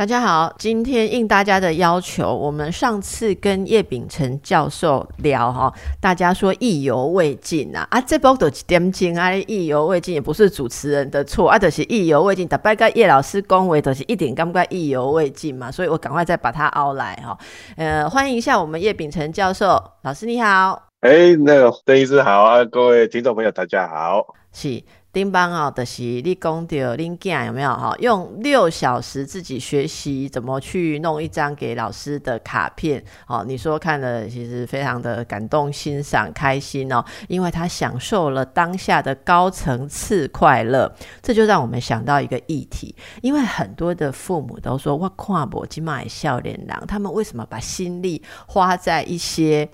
大家好，今天应大家的要求，我们上次跟叶秉成教授聊哈，大家说意犹未尽啊，啊这波都点钟啊，意犹未尽也不是主持人的错啊，就是意犹未尽，大概跟叶老师恭维都是一点感觉意犹未尽嘛，所以我赶快再把它熬来哈，呃，欢迎一下我们叶秉成教授老师你好，哎，那个邓医师好啊，各位听众朋友大家好，是。丁邦哦，就是你讲到恁囝有没有哈？用六小时自己学习怎么去弄一张给老师的卡片哦？你说看了其实非常的感动、欣赏、开心哦，因为他享受了当下的高层次快乐。这就让我们想到一个议题，因为很多的父母都说：“我跨博今麦笑脸郎，他们为什么把心力花在一些？”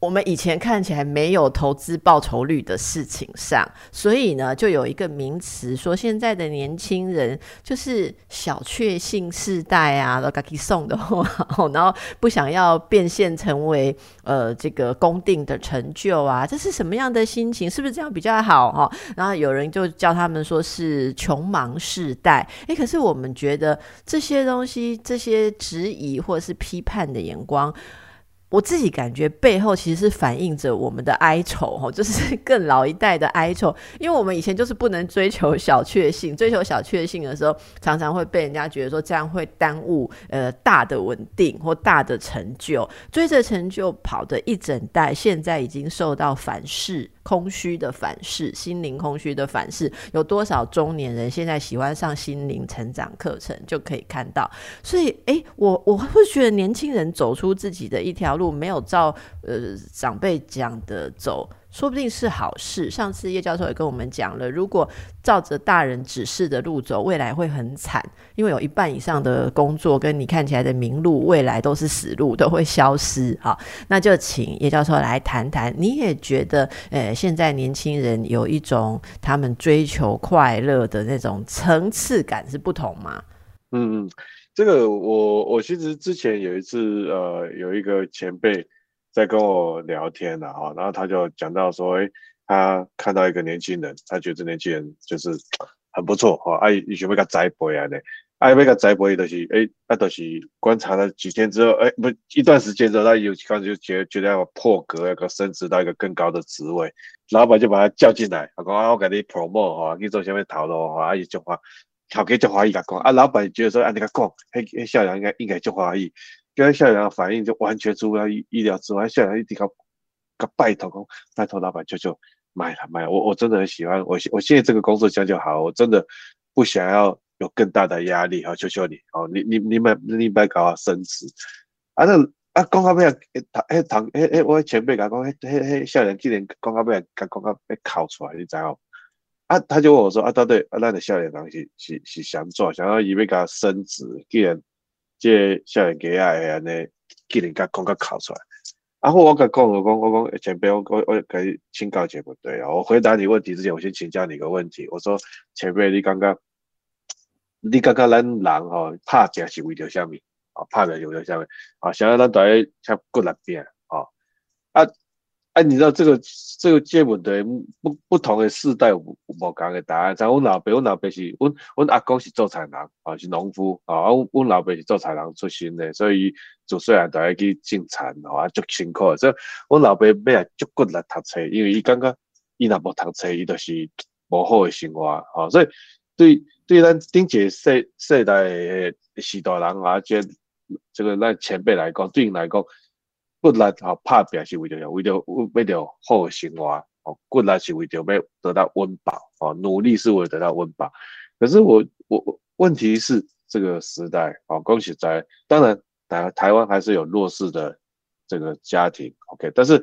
我们以前看起来没有投资报酬率的事情上，所以呢，就有一个名词说，现在的年轻人就是小确幸世代啊，都给送的话，然后不想要变现成为呃这个公定的成就啊，这是什么样的心情？是不是这样比较好哈？然后有人就叫他们说是穷忙世代，诶，可是我们觉得这些东西，这些质疑或者是批判的眼光。我自己感觉背后其实是反映着我们的哀愁哈，就是 更老一代的哀愁，因为我们以前就是不能追求小确幸，追求小确幸的时候，常常会被人家觉得说这样会耽误呃大的稳定或大的成就，追着成就跑的一整代，现在已经受到反噬。空虚的反噬，心灵空虚的反噬，有多少中年人现在喜欢上心灵成长课程，就可以看到。所以，哎，我我会觉得年轻人走出自己的一条路，没有照呃长辈讲的走。说不定是好事。上次叶教授也跟我们讲了，如果照着大人指示的路走，未来会很惨，因为有一半以上的工作跟你看起来的名路，未来都是死路，都会消失。好，那就请叶教授来谈谈。你也觉得，呃，现在年轻人有一种他们追求快乐的那种层次感是不同吗？嗯嗯，这个我我其实之前有一次，呃，有一个前辈。在跟我聊天了哈，然后他就讲到说，哎，他看到一个年轻人，他觉得这年轻人就是很不错哈，哎，以前被他栽培啊的，哎，被他栽培的是，哎，那都是观察了几天之后，哎，不一段时间之后，他有开始就觉觉得要破格，要升职到一个更高的职位，老板就把他叫进来，他讲啊，我给你 promote 哈，你做下面讨论哈，啊，一句话，头家就怀疑他讲，啊，老板觉得说，啊，你讲，嘿，嘿，校长应该应该就怀疑。跟校长反应就完全出乎意意料之外，校长一定要个拜托，拜托老板求求买了买，我我真的很喜欢，我我现在这个工作这样就好，我真的不想要有更大的压力，好求求你，哦，你你你们你别搞升职，啊那啊讲到尾啊，唐诶唐诶诶，我前辈讲讲，嘿嘿嘿，校长今年讲到尾啊，讲到被考出来，你知哦？啊他就问我说啊，对对，啊那的校长是是是想做，想要以为给他升职，既然。即少年家啊，安尼，既然甲讲甲考出来，然后我甲讲，我讲我讲前辈，我我我甲你请教一下问题啊。我回答你问题之前，我先请教你一个问题。我说前辈，你刚刚，你刚刚咱人吼拍者是为着虾米？哦，拍者是为着虾米？啊，想要咱大家像骨力边哦啊。哎，你知道这个这个借问的不不同的世代有无同的答案。像阮老爸，阮老爸是阮阮阿公是做菜人，啊是农夫，啊阮老爸是做菜人出身的，所以就虽然都要去种田，啊足辛苦。所以阮老爸要来足骨力读册，因为伊感觉伊若无读册，伊就是无好的生活，啊所以对对咱顶个世世代的时代人啊，这这个咱前辈来讲，对因来讲。骨力吼拍拼是为着为着为着好生活哦，骨力是为着要得到温饱哦，努力是为了得到温饱。可是我我问题是这个时代哦，恭喜在当然台台湾还是有弱势的这个家庭，OK，但是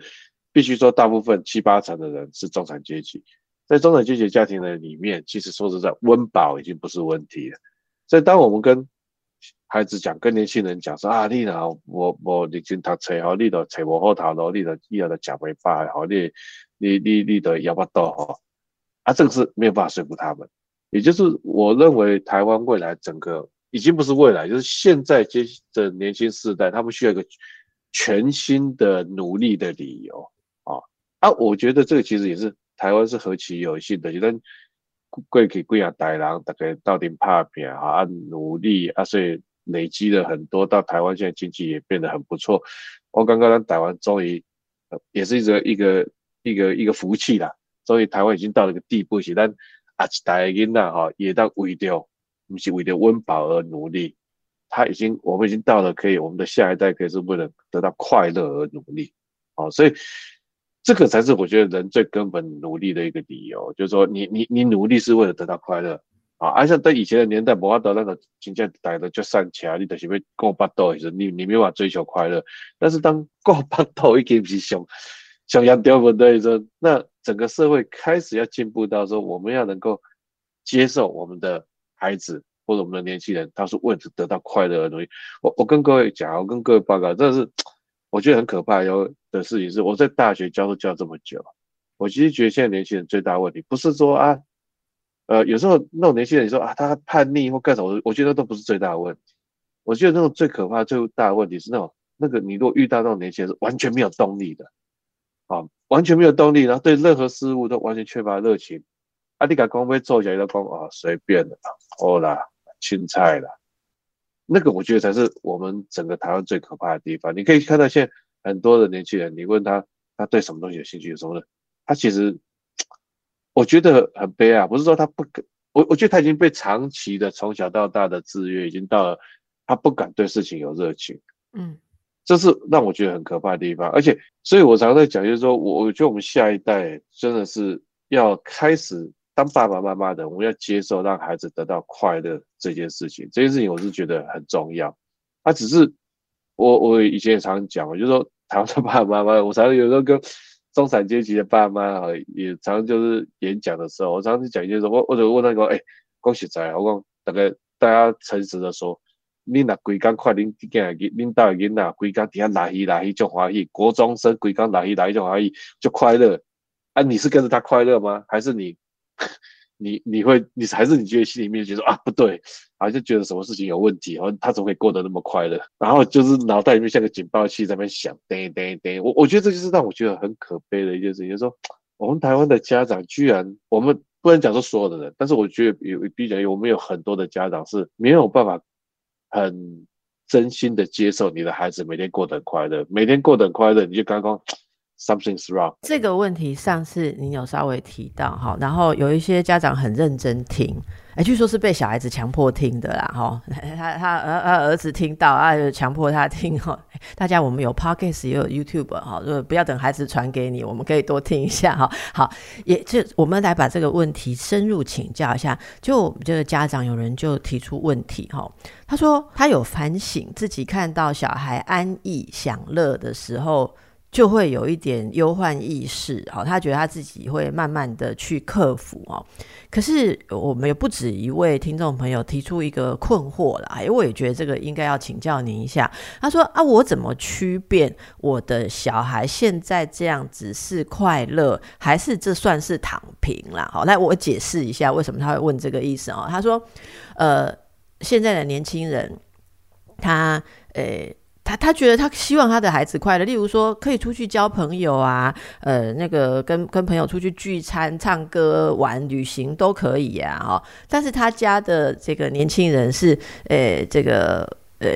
必须说大部分七八成的人是中产阶级，在中产阶级家庭的里面，其实说实在，温饱已经不是问题了。所以当我们跟孩子讲，跟年轻人讲说啊，你若无无认真读册吼，你都找无好头路，你都以后都食袂饱吼，你你你你都要不到吼，啊，这个是没有办法说服他们。也就是我认为台湾未来整个已经不是未来，就是现在接的年轻世代，他们需要一个全新的努力的理由啊啊！我觉得这个其实也是台湾是何其有幸的，就跟过去贵啊大人大概到底拍拼啊努力啊，所以累积了很多，到台湾现在经济也变得很不错。我刚刚台湾终于也是一个一个一个一个福气啦，终于台湾已经到了一个地步，是但啊一代囡仔哈也到为着。不是为了温饱而努力，他已经，我们已经到了可以，我们的下一代可以是为了得到快乐而努力，哦，所以这个才是我觉得人最根本努力的一个理由，就是说你你你努力是为了得到快乐，啊，而且在以前的年代，摩阿德那个金价带的就上起来，你就是被过八斗，其实你你没办法追求快乐，但是当过八斗已经是想想要掉不对说，那整个社会开始要进步到说，我们要能够接受我们的。孩子或者我们的年轻人，他是为了得到快乐而努力。我我跟各位讲，我跟各位报告，这是我觉得很可怕有的事情。是我在大学教都教这么久，我其实觉得现在年轻人最大问题，不是说啊，呃，有时候那种年轻人说啊，他叛逆或干什么，我觉得都不是最大的问题。我觉得那种最可怕、最大的问题是那种那个，你如果遇到那种年轻人是完全没有动力的，啊，完全没有动力，然后对任何事物都完全缺乏热情。啊，你敢光被做起来就光啊，随便的，好啦，青菜啦，那个我觉得才是我们整个台湾最可怕的地方。你可以看到现在很多的年轻人，你问他他对什么东西有兴趣，有什么的，他其实我觉得很悲哀，不是说他不可，我我觉得他已经被长期的从小到大的制约，已经到了他不敢对事情有热情。嗯，这是让我觉得很可怕的地方。而且，所以我常常在讲，就是说我我觉得我们下一代真的是要开始。当爸爸妈妈的，我们要接受让孩子得到快乐这件事情。这件事情我是觉得很重要。他只是我我以前也常讲，我就说台湾的爸爸妈妈，我常常有时候跟中产阶级的爸妈哈，也常常就是演讲的时候，我常常讲一些什么，或者问那个，哎，恭喜在，我讲大概大家诚实的说，你那规工快恁囡仔恁大囡仔规工底下来去来去就欢喜，国中生规工来去来去就欢喜就快乐啊？你是跟着他快乐吗？还是你？你你会你还是你觉得心里面觉得啊不对，好像觉得什么事情有问题，然后他怎么会过得那么快乐？然后就是脑袋里面像个警报器在那边响，叮叮叮。我我觉得这就是让我觉得很可悲的一件事情，就是说我们台湾的家长居然，我们不能讲说所有的人，但是我觉得有比较，我们有很多的家长是没有办法很真心的接受你的孩子每天过得很快乐，每天过得很快乐，你就刚刚。Something's wrong。这个问题上次您有稍微提到哈，然后有一些家长很认真听，哎，据说是被小孩子强迫听的啦哈。他他儿他儿子听到啊，就强迫他听哈。大家我们有 Podcast 也有 YouTube 哈，就不要等孩子传给你，我们可以多听一下哈。好，也就我们来把这个问题深入请教一下。就这个家长有人就提出问题哈，他说他有反省自己看到小孩安逸享乐的时候。就会有一点忧患意识，好，他觉得他自己会慢慢的去克服哦。可是我们也不止一位听众朋友提出一个困惑了，哎我也觉得这个应该要请教您一下。他说啊，我怎么区辨我的小孩现在这样子是快乐，还是这算是躺平啦？好，那我解释一下为什么他会问这个意思哦。他说，呃，现在的年轻人，他呃。他他觉得他希望他的孩子快乐，例如说可以出去交朋友啊，呃，那个跟跟朋友出去聚餐、唱歌、玩、旅行都可以呀，哈。但是他家的这个年轻人是，呃，这个呃，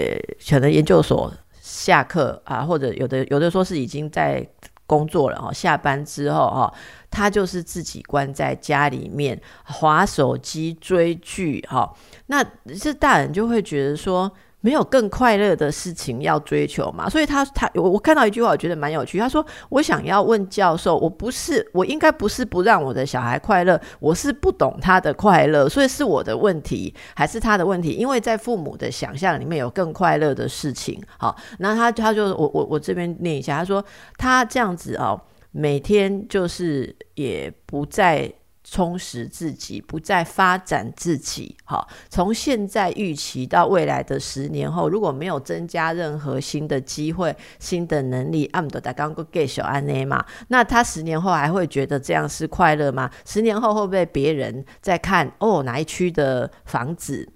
可能研究所下课啊，或者有的有的说是已经在工作了哈，下班之后哈，他就是自己关在家里面划手机追剧哈。那这大人就会觉得说。没有更快乐的事情要追求嘛？所以他他我我看到一句话，我觉得蛮有趣。他说：“我想要问教授，我不是我应该不是不让我的小孩快乐，我是不懂他的快乐，所以是我的问题还是他的问题？因为在父母的想象里面有更快乐的事情。好，那他他就我我我这边念一下，他说他这样子哦，每天就是也不再。”充实自己，不再发展自己。好，从现在预期到未来的十年后，如果没有增加任何新的机会、新的能力，阿姆多达刚刚给小安内嘛，那他十年后还会觉得这样是快乐吗？十年后会不会别人在看哦哪一区的房子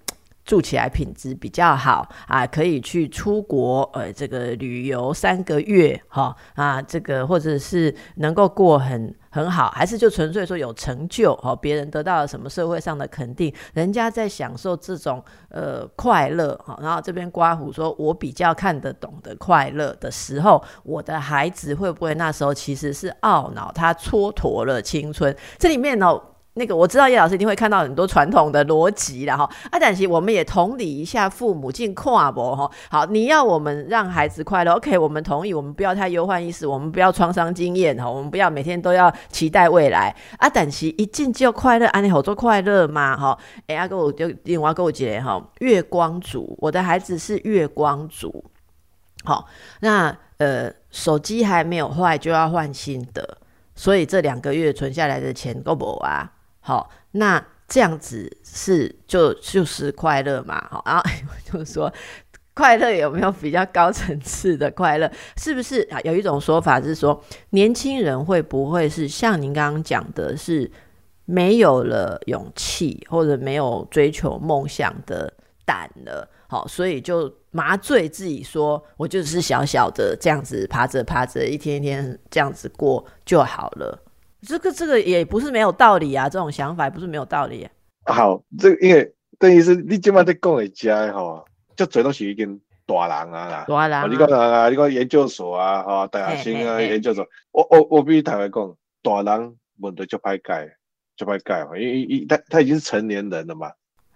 住起来品质比较好啊，可以去出国，呃，这个旅游三个月，哈啊，这个或者是能够过很很好，还是就纯粹说有成就，哦，别人得到了什么社会上的肯定，人家在享受这种呃快乐，哈，然后这边刮胡说，我比较看得懂的快乐的时候，我的孩子会不会那时候其实是懊恼，他蹉跎了青春？这里面呢？那个我知道叶老师一定会看到很多传统的逻辑了哈，啊，但是我们也同理一下父母进跨博哈。好，你要我们让孩子快乐，OK，我们同意，我们不要太忧患意识，我们不要创伤经验哈，我们不要每天都要期待未来啊。但是一进就快乐，啊，你好做快乐嘛哈。哎，阿哥我就另外跟我姐哈，月光族，我的孩子是月光族。好，那呃，手机还没有坏就要换新的，所以这两个月存下来的钱够不啊？好，那这样子是就就是快乐嘛？好，然后 就说，快乐有没有比较高层次的快乐？是不是啊？有一种说法是说，年轻人会不会是像您刚刚讲的，是没有了勇气或者没有追求梦想的胆了？好，所以就麻醉自己，说我就是小小的这样子爬着爬着，一天一天这样子过就好了。这个这个也不是没有道理啊，这种想法也不是没有道理。好，这因为等于是你今晚在讲的家哈，就最多是已经大人啊啦，大人。你讲啊，你讲研究所啊，哈，大学生啊，研究所，我我我必须坦白讲，大人问题就歹改，就歹改嘛，因为一他他已经是成年人了嘛。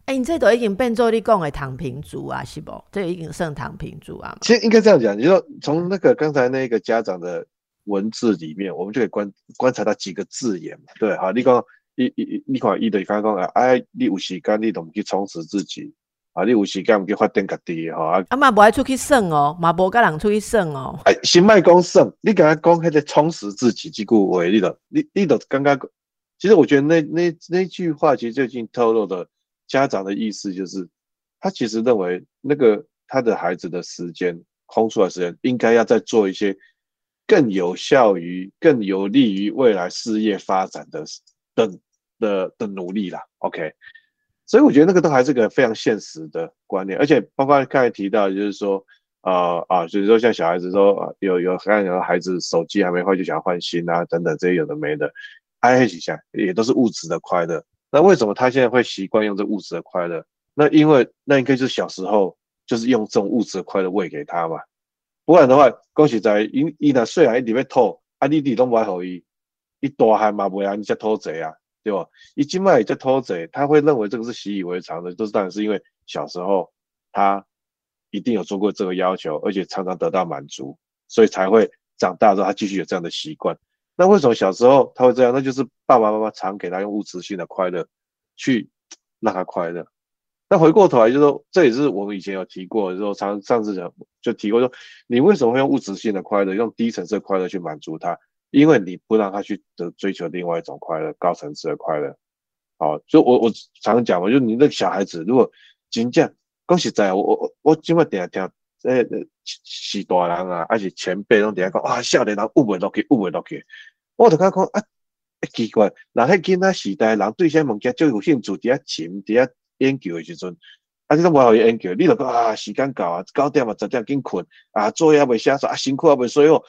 哎，你这都已经变做你讲的躺平族啊，是不？这已经算躺平族啊。其实应该这样讲，你说从那个刚才那个家长的。文字里面，我们就可以观观察到几个字眼嘛，对，好，你讲一一你看一的刚刚讲啊，哎，你有时间你都唔去充实自己，啊，你有时间唔去发展家己，哈，啊嘛不爱出去耍哦，嘛无跟人出去耍哦，哎，先卖讲耍，你刚刚讲迄个充实自己即句话，你都你你都刚刚，其实我觉得那那那句话其实最近透露的家长的意思，就是他其实认为那个他的孩子的时间空出来时间，应该要再做一些。更有效于、更有利于未来事业发展的的的的努力啦。OK，所以我觉得那个都还是个非常现实的观念，而且包括刚才提到，就是说，呃啊，就是说像小孩子说，有有看有孩子手机还没坏就想换新啊，等等这些有的没的，挨几下也都是物质的快乐。那为什么他现在会习惯用这物质的快乐？那因为那应该就是小时候就是用这种物质的快乐喂给他嘛。不然的话，讲实在，伊伊若细汉一直要吐，啊，你弟拢不爱互伊，伊大汉嘛袂安尼才吐济啊，对不？伊今麦在吐济，他会认为这个是习以为常的，都是当然是因为小时候他一定有做过这个要求，而且常常得到满足，所以才会长大之后他继续有这样的习惯。那为什么小时候他会这样？那就是爸爸妈妈常给他用物质性的快乐去让他快乐。那回过头来就说，这也是我们以前有提过，就说上上次讲就提过说，你为什么会用物质性的快乐，用低层次的快乐去满足他？因为你不让他去得追求另外一种快乐，高层次的快乐。好，就我我常讲嘛，就你那个小孩子，如果真正讲实在，我我我今麦点听，呃是大人啊，还是前辈拢定下讲，啊，少年人悟袂落去，悟袂落去。我就讲讲啊，奇怪，那迄囡仔时代人对些物件就有兴趣，伫遐沉，伫遐。研究的时阵，啊，你都无好研究，你就讲啊，时间到啊，九点啊，十点紧困啊，作业未写好啊，辛苦啊，未所以哦，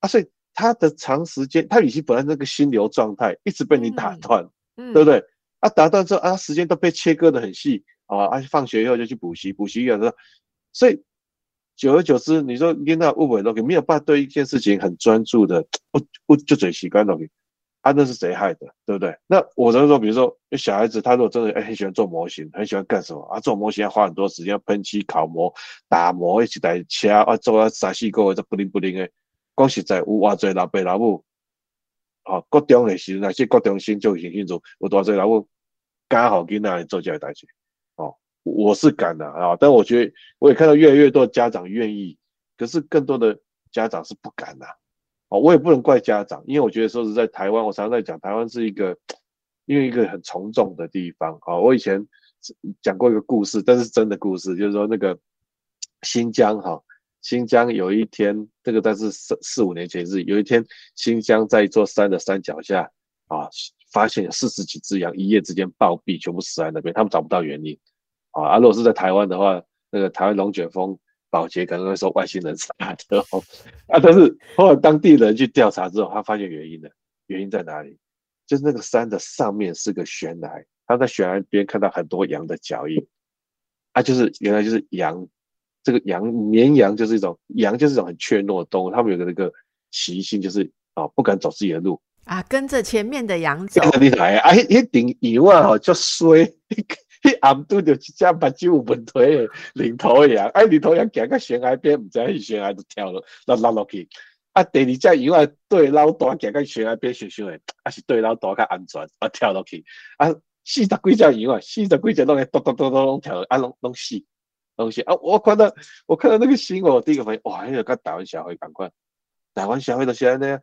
啊，所以他的长时间，他以前本来那个心流状态一直被你打断，对不对？啊，打断之后啊，时间都被切割的很细啊，啊，放学以后就去补习，补习有时候，所以久而久之，你说你那误会了，没有办法对一件事情很专注的，不不就嘴习惯了。啊，那是谁害的，对不对？那我只能说，比如说，小孩子他如果真的哎很喜欢做模型，很喜欢干什么啊？做模型要花很多时间，喷漆、烤模、打磨，一起来切啊，做啊三四个，这不灵不灵的。讲实在，有偌侪老爸老母，哦，国中的时候，那些国中心就已经清楚，有多侪老母刚好跟那里做这个代志。哦，我是敢的啊，但我觉得我也看到越来越多家长愿意，可是更多的家长是不敢的。我也不能怪家长，因为我觉得说是在台湾，我常常在讲，台湾是一个因为一个很从众的地方啊。我以前讲过一个故事，但是真的故事，就是说那个新疆哈，新疆有一天，这个但是四四五年前是有一天，新疆在一座山的山脚下啊，发现有四十几只羊一夜之间暴毙，全部死在那边，他们找不到原因啊，啊，如果是在台湾的话，那个台湾龙卷风保洁可能会说外星人杀的哦，啊，但是后来当地人去调查之后，他发现原因了，原因在哪里？就是那个山的上面是个悬崖，他在悬崖边看到很多羊的脚印，啊，就是原来就是羊，这个羊绵羊就是一种羊就是一种很怯懦的动物，他们有个那个习性就是啊不敢走自己的路啊，跟着前面的羊走。厉害啊！一顶一万哦，就衰。迄 暗拄着一只目睭有问题的领头羊，哎，领头羊行到悬崖边，毋知伊悬崖就跳落，落落落去。啊，第二只羊啊，对老大行到悬崖边，想想诶，啊是对老大较安全，啊跳落去。啊，四十几只羊啊，四十几只拢会咚咚咚咚咚跳落，啊拢拢死，拢死。啊，我看到我看到那个新闻，第一个反应，哇，迄个跟台湾社会共款，台湾社会就是安尼啊，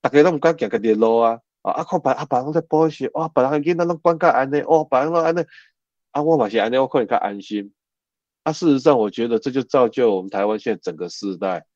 大家拢毋敢行家己路啊，啊，看别啊别人在保险，哇，别人囡仔拢管甲安尼，哇，别人拢安尼。啊，我嘛是安尼，我可能较安心。啊，事实上，我觉得这就造就我们台湾现在整个世代，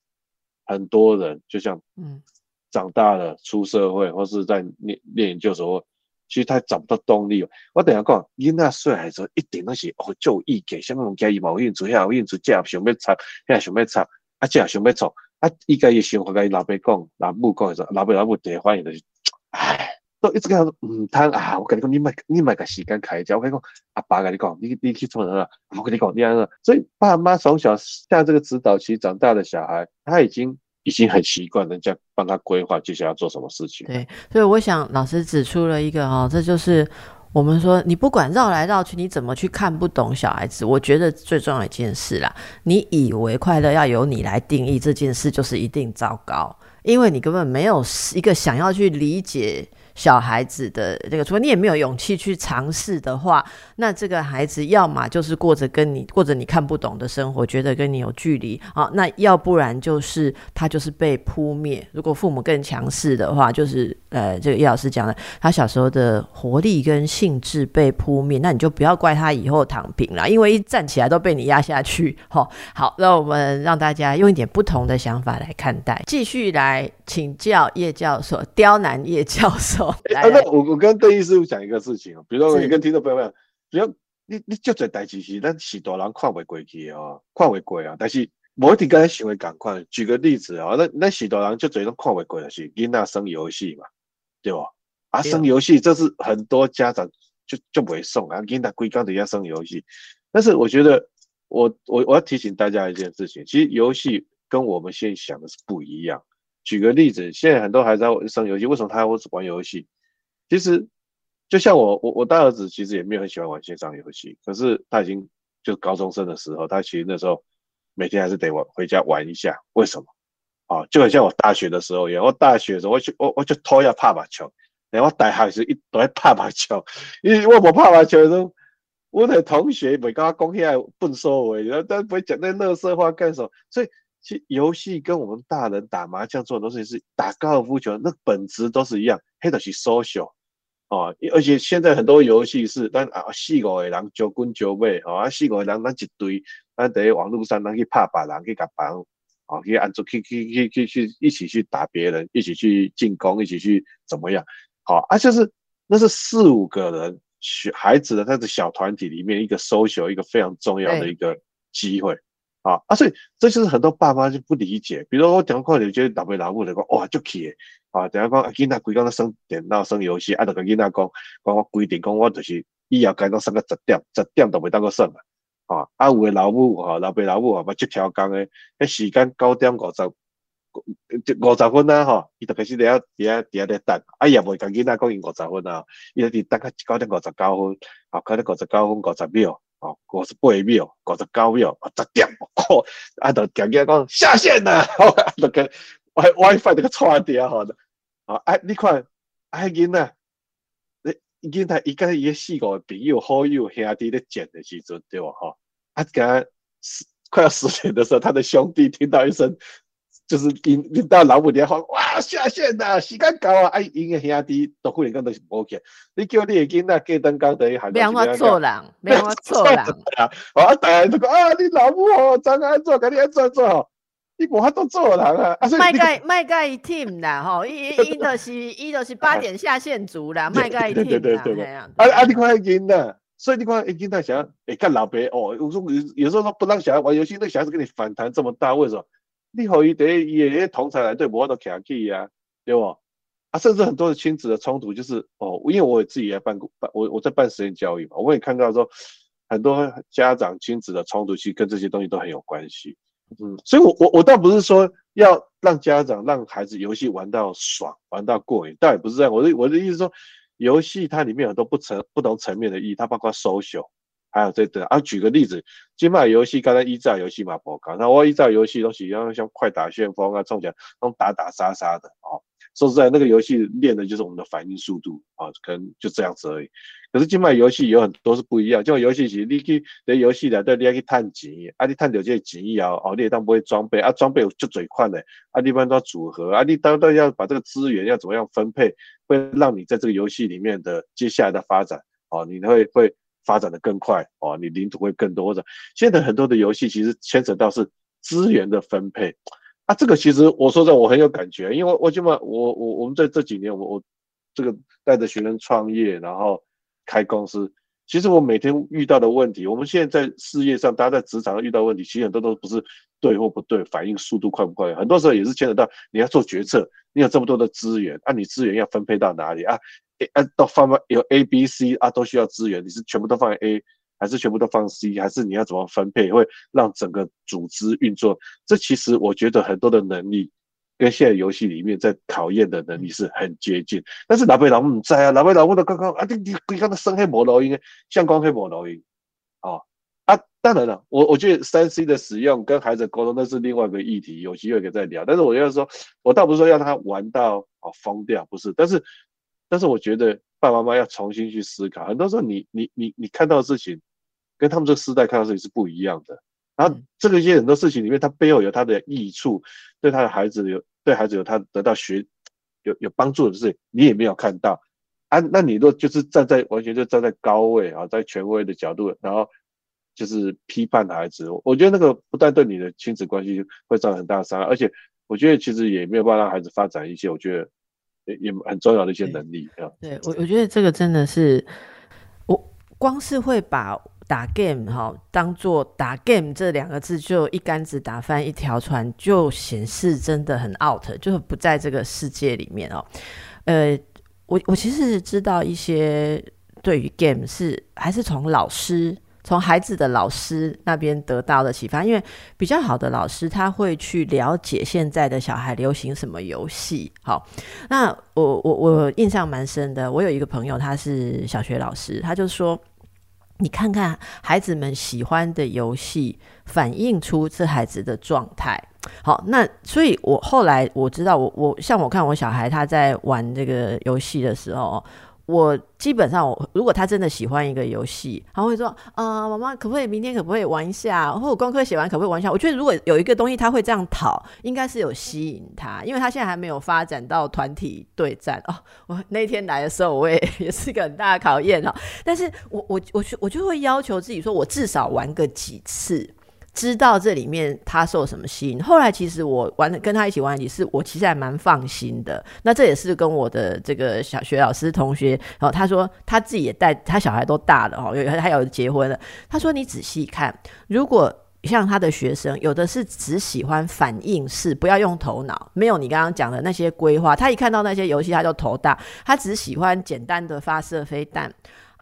很多人就像嗯，长大了出社会或是在念念研究所，其实他找不到动力。我等下讲，囡仔细孩子一定都是哦，就意见，什么物件伊冇兴趣，遐有兴趣，这想要插，遐想要插，啊，这想要创，啊，伊家己想法，甲伊老爸讲，老母讲时候，老爸老母第一反应就是，唉。都一直跟他说唔通啊！我跟你讲，你买你买个时间开价。我跟你讲，阿爸跟你讲，你你去做人了。我跟你讲，你安了。所以爸妈从小像这个指导期长大的小孩，他已经已经很习惯人家帮他规划接下来要做什么事情。对，所以我想老师指出了一个哦，这就是我们说，你不管绕来绕去，你怎么去看不懂小孩子？我觉得最重要一件事啦，你以为快乐要由你来定义这件事，就是一定糟糕，因为你根本没有一个想要去理解。小孩子的这个，除非你也没有勇气去尝试的话，那这个孩子要么就是过着跟你过着你看不懂的生活，觉得跟你有距离啊，那要不然就是他就是被扑灭。如果父母更强势的话，就是呃，这个叶老师讲的，他小时候的活力跟兴致被扑灭，那你就不要怪他以后躺平了，因为一站起来都被你压下去。哈，好，那我们让大家用一点不同的想法来看待，继续来请教叶教授，刁难叶教授。啊，那我我跟邓医师讲一个事情哦，比如说我跟听众朋友们，比如你你就做代志是咱许多人看未过去哦，看未过啊，但是无一定跟他行为赶快。举个例子啊，那那许多人就做种看未过的是囡仔生游戏嘛，对吧？啊，生游戏这是很多家长就就不会送啊，囡仔规刚的要生游戏。但是我觉得我我我要提醒大家一件事情，其实游戏跟我们现在想的是不一样。举个例子，现在很多孩子在生游戏，为什么他会玩游戏？其实就像我，我我大儿子其实也没有很喜欢玩线上游戏，可是他已经就高中生的时候，他其实那时候每天还是得玩回家玩一下。为什么？啊，就很像我大学的时候一样。我大学的时候，我就我我就偷要拍把球，然后大学时一都在拍把球，因为我不拍把球的时候，我的同学每跟他讲起来笨说我，然后都不会讲那乐色话干什么，所以。其实游戏跟我们大人打麻将做很多事情是打高尔夫球，那本质都是一样，黑的是 social 哦，而且现在很多游戏是，但啊四五个人九滚九尾，哦啊四五个人咱一堆，咱在网络上咱去拍别人去甲别人，哦去按住去去去去去一起去打别人，一起去进攻，一起去怎么样？好啊，就是那是四五个人小孩子的那个小团体里面一个 social 一个非常重要的一个机会。啊啊！所以这就是很多爸妈就不理解。比如说我讲话，你觉得老爸老母来讲，哇，就气啊！等下讲啊囡仔规工都生电脑、生游戏，啊，就跟囡仔讲，讲我规定讲我就是以后该讲生个十点，十点都袂当个耍啊！啊，啊，有诶老母哈，老爸老母啊，把这条工诶，迄时间九点五十，五十分啊，吼，伊就开始伫遐伫遐伫遐咧等，啊，伊也袂跟囡仔讲伊五十分啊，伊就伫等个九点五十九分，啊，九点五十九分五十秒。哦，五十八秒，五十九秒，啊，十点，吼，啊，就讲起讲下线啦，就跟 Wi WiFi 这个串掉好的，啊，哎，你看，哎，囡仔，囡仔伊跟伊四个朋友好友兄弟咧剪的时阵，对吧？吼，啊，刚十快要十点的时候，他的兄弟听到一声。就是你你到老母电话，哇下线啦，时间到啊！哎，因个兄弟都可能讲都是无去，你叫你囡仔过灯光等于喊。别我错人，别我错人 啊！啊，大家都讲啊，你老母哦，怎安做，赶紧安做做，你无法都做人啊！卖盖卖盖 team 啦，吼，伊伊都是伊都是八点下线族啦，卖盖 team 啦，啊啊！你看囡仔，所以你看，现在小孩，哎，看老爸哦，有时候有有时候说不让小孩玩游戏，那小孩子跟你反弹这么大，为什么？你好，伊得也也同才来对，无都客气呀，对不？啊，甚至很多的亲子的冲突，就是哦，因为我自己也办过办，我我在办实验教育嘛，我也看到说很多家长亲子的冲突，其实跟这些东西都很有关系。嗯，所以我我我倒不是说要让家长让孩子游戏玩到爽，玩到过瘾，倒也不是这样。我的我的意思说，游戏它里面很多不层不同层面的意义，它包括 social。还有这等啊，举个例子，今麦游戏刚才一战游戏嘛不搞，那我一战游戏都是像像快打旋风啊，中奖那种打打杀杀的哦。说实在，那个游戏练的就是我们的反应速度啊，可能就这样子而已。可是今麦游戏有很多是不一样，就游戏其实你去在游戏里头你要去探钱，啊你探到这些钱以后，哦你也当不会装备啊，装备就最快的，啊一般都要组合啊，你当然要把这个资源要怎么样分配，会让你在这个游戏里面的接下来的发展哦，你会会。发展的更快哦，你领土会更多。的现在很多的游戏其实牵扯到是资源的分配啊，这个其实我说的我很有感觉，因为我起码我我我们在这几年我我这个带着学生创业，然后开公司，其实我每天遇到的问题，我们现在在事业上，大家在职场上遇到问题，其实很多都不是对或不对，反应速度快不快，很多时候也是牵扯到你要做决策，你有这么多的资源，啊，你资源要分配到哪里啊？啊，都放放有 A、B、C 啊，都需要资源。你是全部都放在 A，还是全部都放 C，还是你要怎么分配，会让整个组织运作？这其实我觉得很多的能力，跟现在游戏里面在考验的能力是很接近。但是老辈老母在啊，老辈老母都刚刚啊，你你你刚才生黑魔楼音，相光黑魔楼音，哦啊，当然了，我我觉得三 C 的使用跟孩子沟通那是另外一个议题，有机会可以再聊。但是我要说，我倒不是说要他玩到啊疯掉，不是，但是。但是我觉得爸爸妈妈要重新去思考，很多时候你你你你看到的事情，跟他们这个时代看到事情是不一样的。然后这个一些很多事情里面，他背后有他的益处，对他的孩子有对孩子有他得到学有有帮助的事情，你也没有看到啊。那你若就是站在完全就站在高位啊，在权威的角度，然后就是批判孩子，我觉得那个不但对你的亲子关系会造成很大的伤害，而且我觉得其实也没有办法让孩子发展一些我觉得。也也很重要的一些能力啊。对我，我觉得这个真的是，我光是会把打 game 哈当做打 game 这两个字，就一竿子打翻一条船，就显示真的很 out，就是不在这个世界里面哦。呃，我我其实知道一些对于 game 是还是从老师。从孩子的老师那边得到的启发，因为比较好的老师他会去了解现在的小孩流行什么游戏。好，那我我我印象蛮深的，我有一个朋友他是小学老师，他就说，你看看孩子们喜欢的游戏，反映出这孩子的状态。好，那所以我后来我知道，我我像我看我小孩他在玩这个游戏的时候。我基本上，我如果他真的喜欢一个游戏，他会说：“啊，妈妈可不可以明天可不可以玩一下？或者功课写完可不可以玩一下？”我觉得如果有一个东西他会这样讨，应该是有吸引他，因为他现在还没有发展到团体对战哦。我那天来的时候，我也 也是个很大的考验哦。但是我我我我就会要求自己说，我至少玩个几次。知道这里面他受什么吸引，后来其实我玩跟他一起玩几次，我其实还蛮放心的。那这也是跟我的这个小学老师同学，然后他说他自己也带他小孩都大了哦，有他有结婚了。他说你仔细看，如果像他的学生，有的是只喜欢反应式，不要用头脑，没有你刚刚讲的那些规划，他一看到那些游戏他就头大，他只喜欢简单的发射飞弹。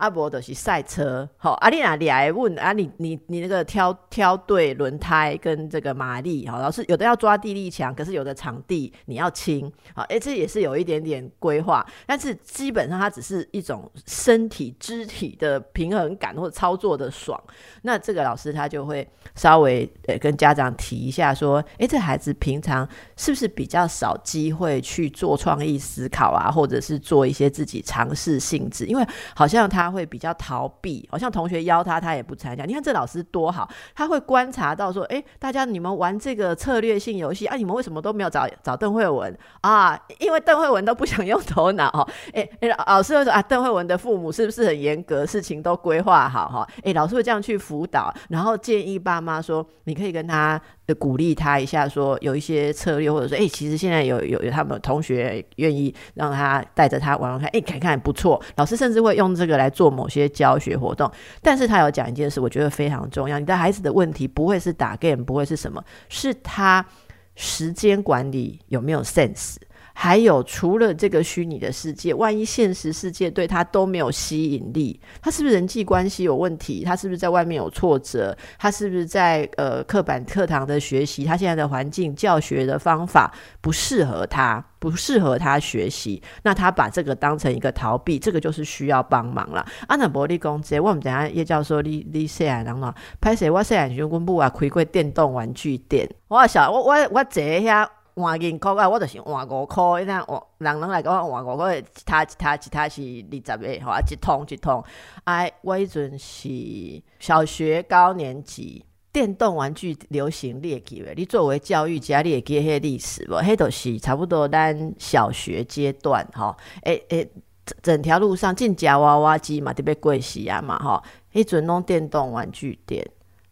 阿伯的是赛车，好，阿丽娜你来问啊，你你你那个挑挑对轮胎跟这个马力，好，老师有的要抓地力强，可是有的场地你要轻，好，哎，这也是有一点点规划，但是基本上它只是一种身体肢体的平衡感或者操作的爽，那这个老师他就会稍微呃跟家长提一下说，哎，这孩子平常是不是比较少机会去做创意思考啊，或者是做一些自己尝试性质，因为好像他。会比较逃避，好像同学邀他，他也不参加。你看这老师多好，他会观察到说，哎，大家你们玩这个策略性游戏啊，你们为什么都没有找找邓慧文啊？因为邓慧文都不想用头脑哈。哎哎，老师会说啊，邓慧文的父母是不是很严格，事情都规划好哈？哎，老师会这样去辅导，然后建议爸妈说，你可以跟他。鼓励他一下，说有一些策略，或者说，哎，其实现在有有有他们同学愿意让他带着他玩玩看，哎，看看不错。老师甚至会用这个来做某些教学活动。但是他有讲一件事，我觉得非常重要。你的孩子的问题不会是打 game，不会是什么，是他时间管理有没有 sense。还有，除了这个虚拟的世界，万一现实世界对他都没有吸引力，他是不是人际关系有问题？他是不是在外面有挫折？他是不是在呃课板课堂的学习？他现在的环境教学的方法不适合他，不适合他学习？那他把这个当成一个逃避，这个就是需要帮忙了。安娜伯利公职，我们等下叶教授，你你细汉人嘛，拍摄我细汉时，阮母啊开过电动玩具店，我小我我我坐遐。换银箍啊，我就是换五箍，你看换人人来讲换五箍，一他一他一他是二十个，吼，啊一通一通。哎，我迄阵是小学高年级，电动玩具流行列记诶。你作为教育家，你会记迄历史无？迄都是差不多咱小学阶段，吼，诶诶，整条路上进夹娃娃机嘛，特别贵时啊嘛，吼，迄阵弄电动玩具店。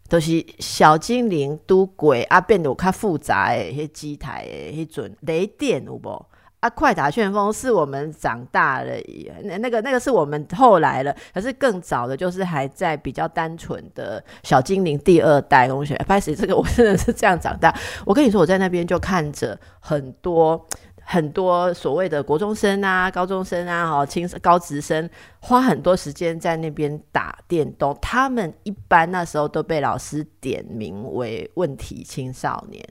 都是小精灵都鬼啊，变得较复杂诶，迄机台诶，迄阵雷电有无？啊，快打旋风是我们长大了，那那个那个是我们后来了，可是更早的，就是还在比较单纯的小精灵第二代同学。开始这个我真的是这样长大。我跟你说，我在那边就看着很多。很多所谓的国中生啊、高中生啊、哈、青高职生，花很多时间在那边打电动。他们一般那时候都被老师点名为问题青少年。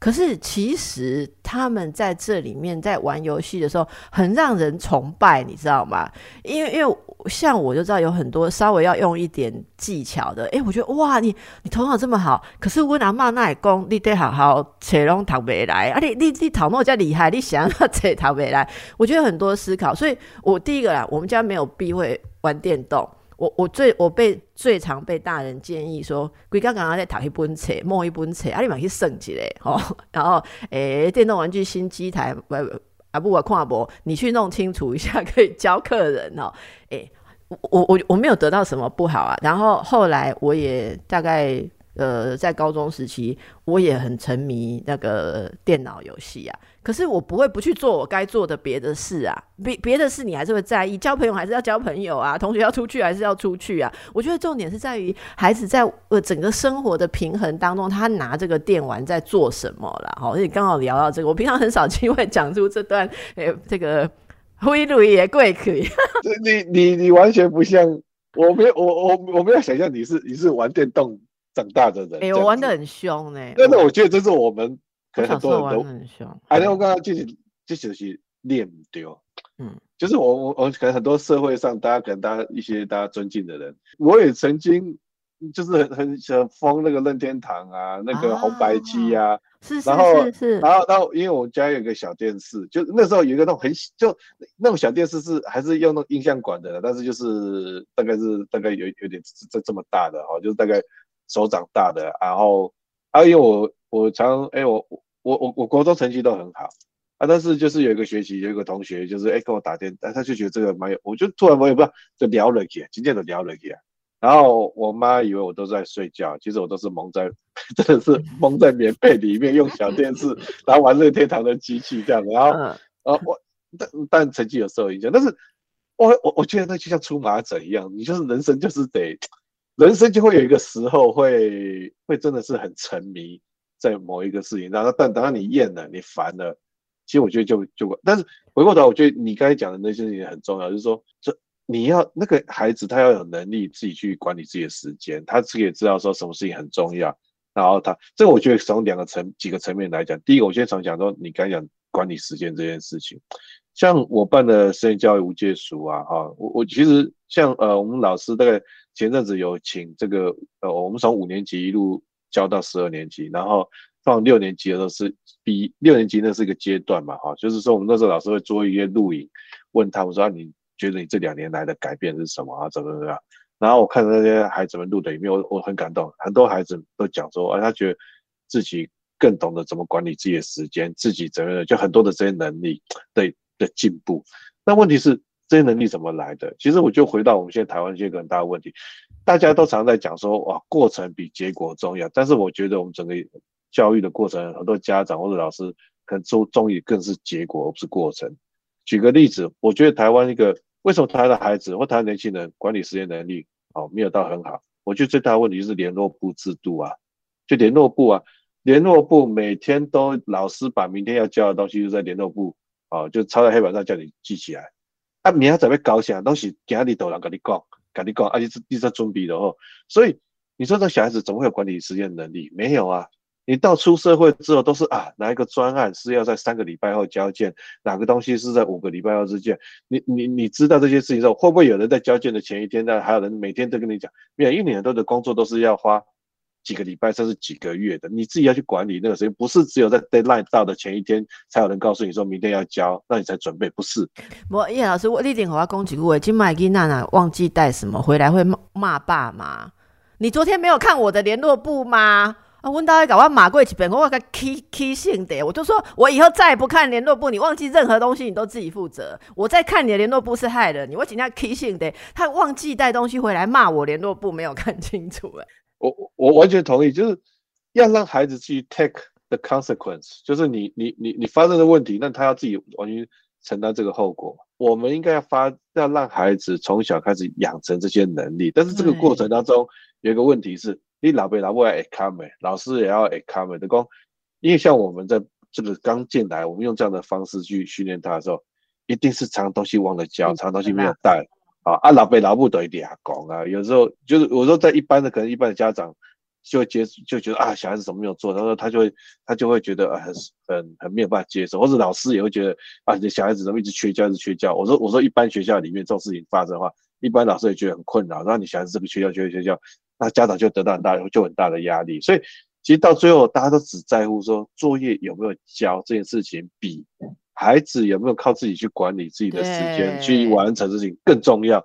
可是其实他们在这里面在玩游戏的时候，很让人崇拜，你知道吗？因为因为像我就知道有很多稍微要用一点技巧的，哎，我觉得哇，你你头脑这么好，可是我阿妈那也讲，你得好好切拢读不来，啊，你你你头脑这厉害，你想要切读不来，我觉得很多思考。所以我第一个啦，我们家没有避讳玩电动。我我最我被最常被大人建议说，规刚刚刚在讨一本册，摸一本册，啊，你嘛去升级嘞，哦，然后诶，电动玩具新机台，不啊不管跨博，你去弄清楚一下，可以教客人哦，诶，我我我我没有得到什么不好啊，然后后来我也大概。呃，在高中时期，我也很沉迷那个电脑游戏啊。可是我不会不去做我该做的别的事啊。别别的事你还是会在意，交朋友还是要交朋友啊，同学要出去还是要出去啊。我觉得重点是在于孩子在呃整个生活的平衡当中，他拿这个电玩在做什么了。好，你刚好聊到这个，我平常很少机会讲出这段，诶，这个灰路也贵可以。你你你完全不像，我没有我我我没有想象你是你是玩电动。长大的人，哎，我玩的很凶呢。真的，我觉得这是我们可能很多人都很凶。哎，我刚刚就是就是练丢，嗯，就是我我我可能很多社会上大家可能大家一些大家尊敬的人，我也曾经就是很很想封那个任天堂啊，那个红白机啊，是是是是。然后然后因为我们家有个小电视，就那时候有一个那种很就那种小电视是还是用那音像管的，但是就是大概是大概有有点这这么大的哦，就是大概。手掌大的，然后，啊，因为我我常，哎，我我我我国中成绩都很好啊，但是就是有一个学期，有一个同学就是哎跟我打电，他就觉得这个蛮有，我就突然我也不知道就聊了起，今天都聊了起，然后我妈以为我都在睡觉，其实我都是蒙在，真的是蒙在棉被里面用小电视，然后玩任天堂的机器这样，然后，呃，我但但成绩有受影响，但是我我我觉得那就像出麻疹一样，你就是人生就是得。人生就会有一个时候会会真的是很沉迷在某一个事情，然后但等到你厌了、你烦了，其实我觉得就就，但是回过头，我觉得你刚才讲的那些事情很重要，就是说，这你要那个孩子他要有能力自己去管理自己的时间，他自己也知道说什么事情很重要，然后他这个我觉得从两个层几个层面来讲，第一个我先从讲说你刚讲管理时间这件事情，像我办的实验教育无界书啊，哈，我我其实像呃我们老师大概。前阵子有请这个呃，我们从五年级一路教到十二年级，然后放六年级的时候是比六年级那是一个阶段嘛，哈，就是说我们那时候老师会做一些录影，问他们说你觉得你这两年来的改变是什么啊？怎么怎么样？然后我看那些孩子们录的里面，我我很感动，很多孩子都讲说，啊，他觉得自己更懂得怎么管理自己的时间，自己怎么就很多的这些能力的的进步。那问题是？这些能力怎么来的？其实我就回到我们现在台湾这个很大的问题，大家都常在讲说，哇，过程比结果重要。但是我觉得我们整个教育的过程，很多家长或者老师可能注重意更是结果而不是过程。举个例子，我觉得台湾一个为什么台湾的孩子或台湾年轻人管理时间能力哦没有到很好？我觉得最大的问题就是联络部制度啊，就联络部啊，联络部每天都老师把明天要教的东西就在联络部哦，就抄在黑板上叫你记起来。啊，明仔载要搞啥东西，今日都人跟你讲，跟你讲，啊，你你在准备的哦。所以你说这小孩子怎么会有管理时间能力？没有啊。你到出社会之后，都是啊，哪一个专案是要在三个礼拜后交件，哪个东西是在五个礼拜后之件。你你你知道这些事情之后，会不会有人在交件的前一天，呢还有人每天都跟你讲？没有，因为你很多的工作都是要花几个礼拜甚至几个月的，你自己要去管理那个时间，不是只有在 deadline 到的前一天才有人告诉你说明天要交，那你才准备，不是。我叶老师，我你点和我讲几句话，今麦吉娜娜忘记带什么回来会骂骂爸妈？你昨天没有看我的联络簿吗？啊！问到一搞我马贵几本，我个 key key 性的，我就说我以后再也不看联络簿，你忘记任何东西，你都自己负责。我在看你的联络簿是害了你，我尽量 key 性的，他忘记带东西回来骂我联络簿没有看清楚。哎，我我完全同意，就是要让孩子去 take the consequence，就是你你你你发生的问题，那他要自己完全承担这个后果。我们应该要发要让孩子从小开始养成这些能力，但是这个过程当中有一个问题是。你老辈老不要 come，老师也要 come 的工，因为像我们在这个刚进来，我们用这样的方式去训练他的时候，一定是藏东西忘了交，藏东西没有带啊啊老辈老不得一点讲啊，有时候就是我说在一般的可能一般的家长就会接就觉得啊小孩子怎么没有做，然后他就会他就会觉得啊很很很没有办法接受，或者老师也会觉得啊你小孩子怎么一直缺觉一直缺觉，我说我说一般学校里面这种事情发生的话，一般老师也觉得很困扰，然后你小孩子这个缺觉缺觉缺觉。那家长就得到很大就很大的压力，所以其实到最后大家都只在乎说作业有没有交这件事情，比孩子有没有靠自己去管理自己的时间去完成事情更重要。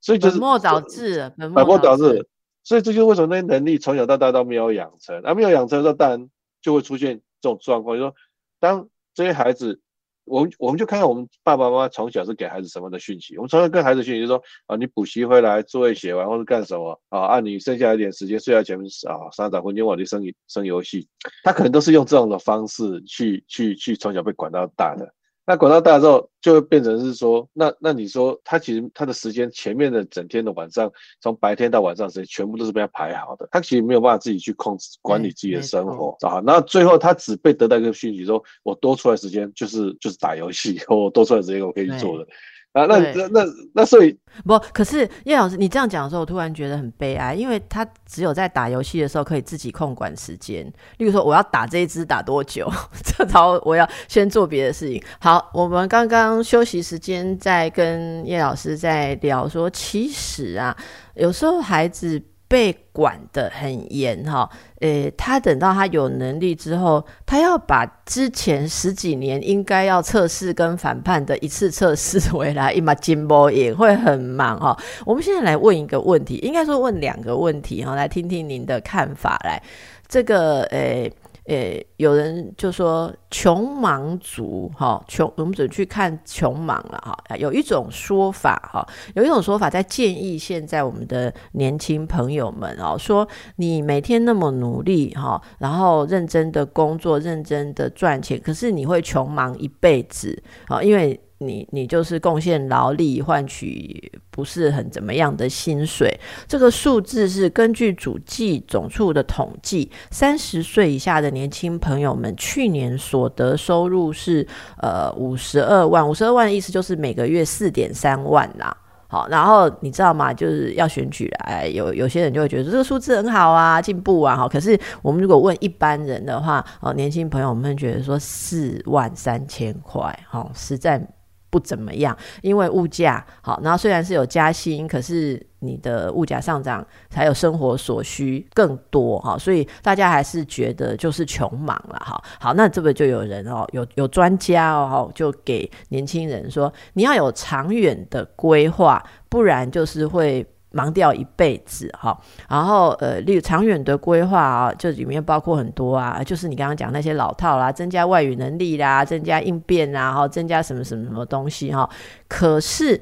所以就是本末倒置，本末倒置。所以这就是为什么那些能力从小到大都没有养成，而没有养成的时候，当然就会出现这种状况，就说当这些孩子。我们我们就看看我们爸爸妈妈从小是给孩子什么的讯息。我们从小跟孩子讯息就说啊，你补习回来作业写完或者干什么啊，按你剩下一点时间睡在前面啊，三早昏天晚地生生游戏，他可能都是用这样的方式去去去从小被管到大的。那管到大之后，就会变成是说，那那你说他其实他的时间前面的整天的晚上，从白天到晚上时间全部都是被他排好的，他其实没有办法自己去控制管理自己的生活啊。那最后他只被得到一个讯息说，我多出来时间就是就是打游戏，我多出来时间我可以去做的。啊，那那那那所以不，可是叶老师，你这样讲的时候，我突然觉得很悲哀，因为他只有在打游戏的时候可以自己控管时间。例如说，我要打这一支打多久，这招我要先做别的事情。好，我们刚刚休息时间在跟叶老师在聊说，其实啊，有时候孩子。被管得很严哈，呃，他等到他有能力之后，他要把之前十几年应该要测试跟反叛的一次测试回来，一马金波也会很忙哈。我们现在来问一个问题，应该说问两个问题哈，来听听您的看法。来，这个呃。诶，有人就说穷忙族哈，穷我们只去看穷忙了哈？有一种说法哈，有一种说法在建议现在我们的年轻朋友们哦，说你每天那么努力哈，然后认真的工作，认真的赚钱，可是你会穷忙一辈子啊，因为。你你就是贡献劳力换取不是很怎么样的薪水，这个数字是根据主计总处的统计，三十岁以下的年轻朋友们去年所得收入是呃五十二万，五十二万的意思就是每个月四点三万啦。好，然后你知道吗？就是要选举来，有有些人就会觉得这个数字很好啊，进步啊，好。可是我们如果问一般人的话，哦，年轻朋友们觉得说四万三千块，好，实在。不怎么样，因为物价好，然后虽然是有加薪，可是你的物价上涨，还有生活所需更多哈，所以大家还是觉得就是穷忙了哈。好，那这个就有人哦，有有专家哦，就给年轻人说，你要有长远的规划，不然就是会。忙掉一辈子哈，然后呃，例如长远的规划啊，就里面包括很多啊，就是你刚刚讲那些老套啦，增加外语能力啦，增加应变啊，哈，增加什么什么什么东西哈。可是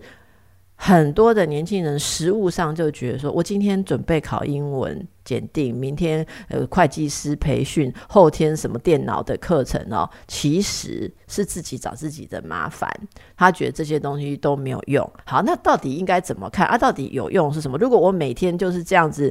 很多的年轻人实务上就觉得说，我今天准备考英文检定，明天呃会计师培训，后天什么电脑的课程哦，其实是自己找自己的麻烦。他觉得这些东西都没有用。好，那到底应该怎么看啊？到底有用是什么？如果我每天就是这样子，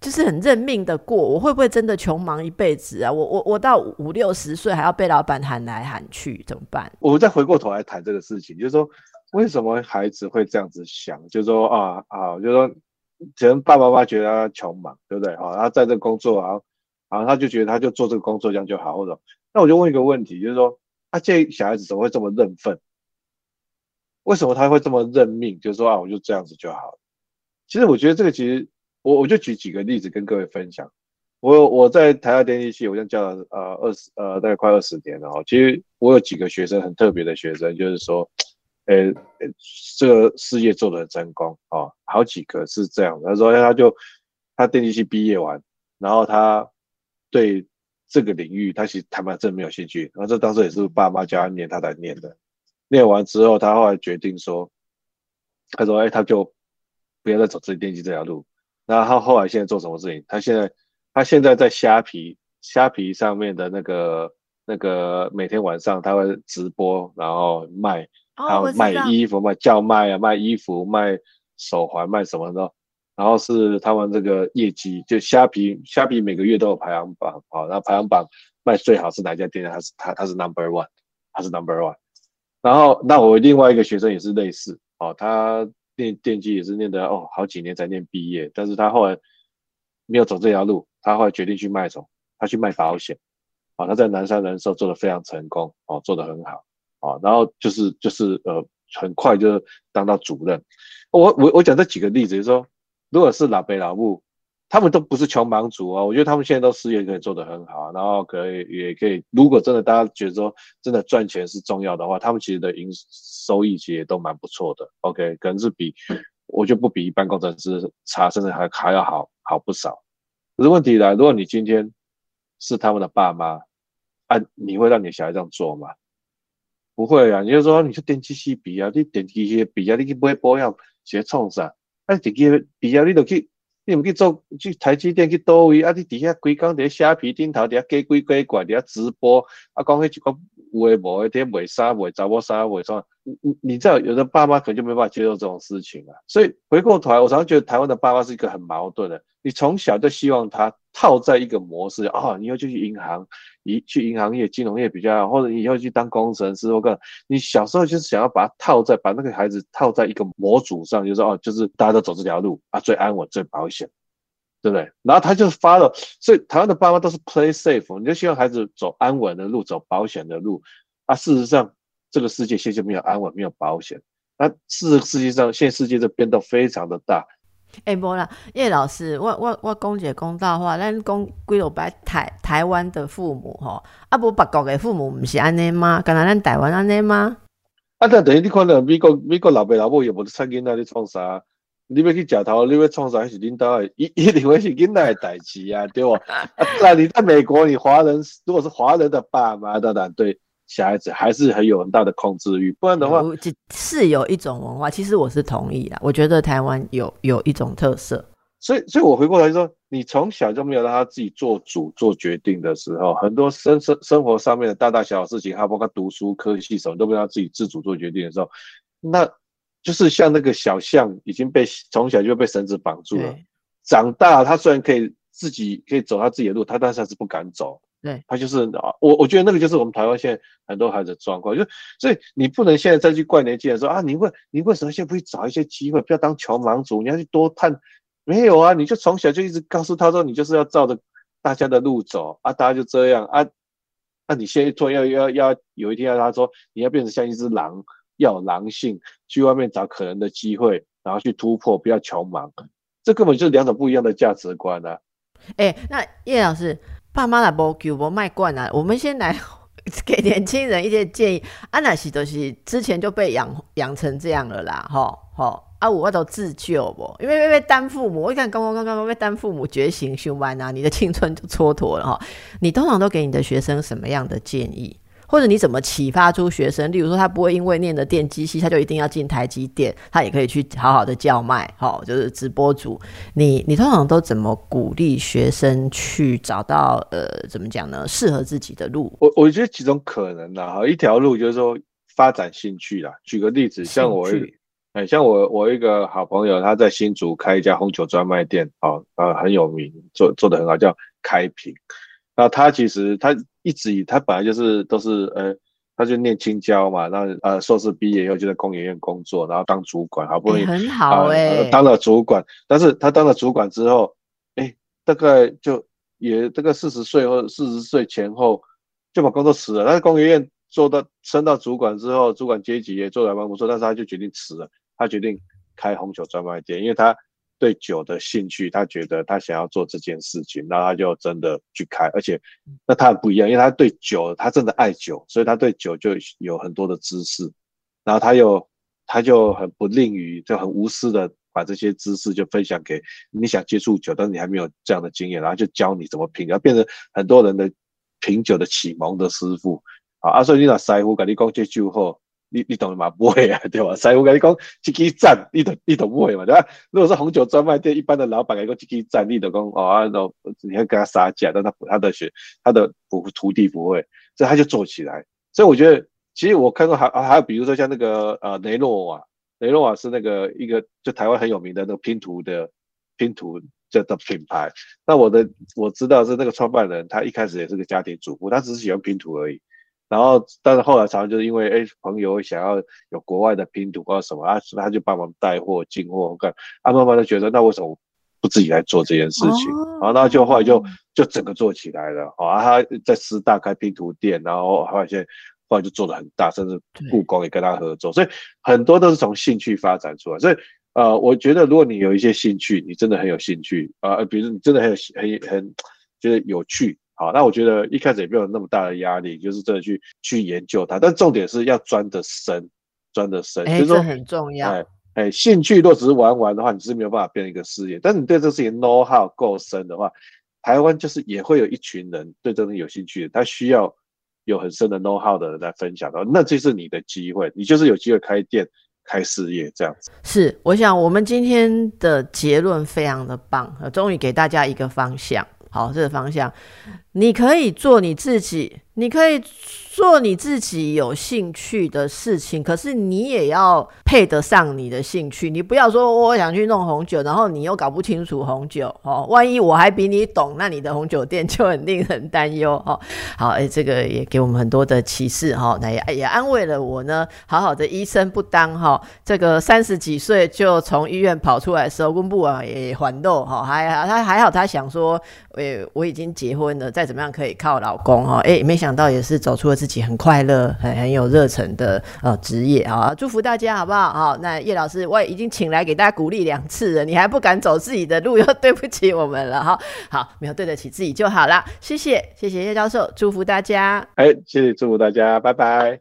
就是很认命的过，我会不会真的穷忙一辈子啊？我我我到五六十岁还要被老板喊来喊去，怎么办？我们再回过头来谈这个事情，就是说。为什么孩子会这样子想？就是说啊啊，就是说可能爸爸妈妈觉得他穷忙，对不对？啊，他在这工作啊，然后他就觉得他就做这个工作这样就好，或者那我就问一个问题，就是说，啊，这小孩子怎么会这么认份？为什么他会这么认命？就是说啊，我就这样子就好。其实我觉得这个其实我我就举几个例子跟各位分享。我我在台大电机系，我现在教了呃二十呃大概快二十年了哈。其实我有几个学生很特别的学生，就是说。呃，这个事业做得很成功哦，好几个是这样。他说他就他电机系毕业完，然后他对这个领域他其实坦白真没有兴趣。然后这当时也是爸妈叫他念，他才念的。念完之后，他后来决定说，他说哎，他就不要再走这电机这条路。那他后来现在做什么事情？他现在他现在在虾皮虾皮上面的那个那个每天晚上他会直播，然后卖。还有卖衣服、卖叫卖啊，卖衣服、卖手环、卖什么的，然后是他们这个业绩，就虾皮，虾皮每个月都有排行榜啊，然后排行榜卖最好是哪家店？他是他他是 number one，他是 number one。然后那我另外一个学生也是类似哦，他念电机也是念的哦，好几年才念毕业，但是他后来没有走这条路，他后来决定去卖什么？他去卖保险，啊，他在南山人寿做的非常成功，哦，做的很好。啊，然后就是就是呃，很快就当到主任。我我我讲这几个例子，就是说，如果是老北老木，他们都不是穷忙族啊。我觉得他们现在都事业可以做得很好，然后可以也可以。如果真的大家觉得说真的赚钱是重要的话，他们其实的营收益其实也都蛮不错的。OK，可能是比我就不比一般工程师差，甚至还还要好好不少。可是问题来，如果你今天是他们的爸妈，啊，你会让你小孩这样做吗？不会啊，你就说你是电器系毕业，你电器系毕业，你去买保养，学创啥？啊，电器比啊你就去，你唔去做去台积电去倒位？啊，你底下规工在虾皮顶头底下假鬼假怪，底下直播，啊，讲迄一个有诶无诶，啲卖衫卖查某衫卖啥？你你你知道，有的爸妈可能就没办法接受这种事情啊。所以回过头来，我常常觉得台湾的爸妈是一个很矛盾的。你从小就希望他套在一个模式啊，你要去银行。一去银行业、金融业比较好，或者你以后去当工程师，或者你小时候就是想要把它套在把那个孩子套在一个模组上，就是哦，就是大家都走这条路啊，最安稳、最保险，对不对？然后他就发了，所以台湾的爸妈都是 play safe，你就希望孩子走安稳的路，走保险的路啊。事实上，这个世界现在没有安稳，没有保险。那事实际上，现在世界的变动非常的大。哎，无啦，叶老师，我我我讲解公道话，咱讲几落摆台台湾的父母吼，啊无别国的父母毋是安尼吗？敢若咱台湾安尼吗？啊，但等于你看到美国美国老爸老母又无得参囡仔咧创啥？你要去食头，你要创啥？是领导的，一 一定会是囡仔的代志啊，对不？啊，那你在美国，你华人如果是华人的爸妈，当然对。小孩子还是很有很大的控制欲，不然的话，是有一种文化。其实我是同意的，我觉得台湾有有一种特色。所以，所以我回过来说，你从小就没有让他自己做主、做决定的时候，很多生生生活上面的大大小小事情，还包括读书、科技什么，都不让他自己自主做决定的时候，那就是像那个小象已经被从小就被绳子绑住了，长大他虽然可以自己可以走他自己的路，他但是还是不敢走。对他就是啊，我我觉得那个就是我们台湾现在很多孩子的状况，就所以你不能现在再去怪年轻人说啊，你为你为什么现在不去找一些机会，不要当穷忙族，你要去多探，没有啊，你就从小就一直告诉他说，你就是要照着大家的路走啊，大家就这样啊，那你现在做要要要有一天要他说你要变成像一只狼，要狼性，去外面找可能的机会，然后去突破，不要穷忙，这根本就是两种不一样的价值观啊。哎，那叶老师。爸妈来无求无卖惯啊！我们先来 给年轻人一些建议。啊，那是都是之前就被养养成这样了啦，吼吼啊！我都自救不？因为被当父母，我一看刚刚刚刚被当父母觉醒修完啊，你的青春就蹉跎了哈。你通常都给你的学生什么样的建议？或者你怎么启发出学生？例如说，他不会因为念的电机系，他就一定要进台积电，他也可以去好好的叫卖，好，就是直播主。你你通常都怎么鼓励学生去找到呃，怎么讲呢？适合自己的路？我我觉得几种可能的哈，一条路就是说发展兴趣啦。举个例子，像我，哎，像我我一个好朋友，他在新竹开一家红酒专卖店，哦，呃，很有名，做做的很好，叫开平。那他其实他一直以他本来就是都是呃，他就念青椒嘛，那呃硕士毕业以后就在工研院工作，然后当主管，好不容易很好哎，当了主管。但是他当了主管之后，哎，大概就也这个四十岁或四十岁前后就把工作辞了。他在工研院做到升到主管之后，主管阶级也做得蛮不错，但是他就决定辞了，他决定开红酒专卖店，因为他。对酒的兴趣，他觉得他想要做这件事情，那他就真的去开，而且那他不一样，因为他对酒，他真的爱酒，所以他对酒就有很多的知识，然后他又他就很不吝于，就很无私的把这些知识就分享给你想接触酒，但是你还没有这样的经验，然后就教你怎么品，然后变成很多人的品酒的启蒙的师傅。啊，阿所以你那师傅跟你讲这酒后。你你懂嘛？不会啊，对吧？师傅跟你讲，这支赞，你懂你懂不会嘛？对吧？如果是红酒专卖店，一般的老板跟你讲这支赞，你都讲哦，那你要跟他撒价，但他他的学他的徒徒弟不会，所以他就做起来。所以我觉得，其实我看到还还有比如说像那个呃雷诺瓦，雷诺瓦是那个一个就台湾很有名的那个拼图的拼图这的品牌。那我的我知道是那个创办人，他一开始也是个家庭主妇，他只是喜欢拼图而已。然后，但是后来常常就是因为哎，朋友想要有国外的拼图或什么啊，他就帮忙带货进货。干，他慢慢的觉得，那为什么不自己来做这件事情？然后，那就后来就就整个做起来了。啊，他在师大开拼图店，然后发现后来就做的很大，甚至故宫也跟他合作。所以很多都是从兴趣发展出来。所以呃，我觉得如果你有一些兴趣，你真的很有兴趣啊，比如你真的很有很很就是有趣。好，那我觉得一开始也没有那么大的压力，就是真的去去研究它。但重点是要钻得深，钻得深，就是说很重要。哎哎，兴趣若只是玩玩的话，你是没有办法变成一个事业。但是你对这事情 know how 够深的话，台湾就是也会有一群人对这东西有兴趣的，他需要有很深的 know how 的人来分享的，那就是你的机会，你就是有机会开店、开事业这样子。是，我想我们今天的结论非常的棒，终于给大家一个方向。好，这个方向，你可以做你自己，你可以。做你自己有兴趣的事情，可是你也要配得上你的兴趣。你不要说我想去弄红酒，然后你又搞不清楚红酒哦。万一我还比你懂，那你的红酒店就很令人担忧哦。好，哎，这个也给我们很多的启示哈，那也也安慰了我呢。好好的医生不当哈，这个三十几岁就从医院跑出来的时候，温布啊也还漏哈，还他还好，他想说，哎，我已经结婚了，再怎么样可以靠老公哈。哎，没想想到也是走出了自己。很快乐、很很有热忱的呃职业啊！祝福大家好不好？好，那叶老师我也已经请来给大家鼓励两次了，你还不敢走自己的路，又对不起我们了哈！好，没有对得起自己就好了，谢谢谢谢叶教授，祝福大家，哎，谢谢祝福大家，拜拜。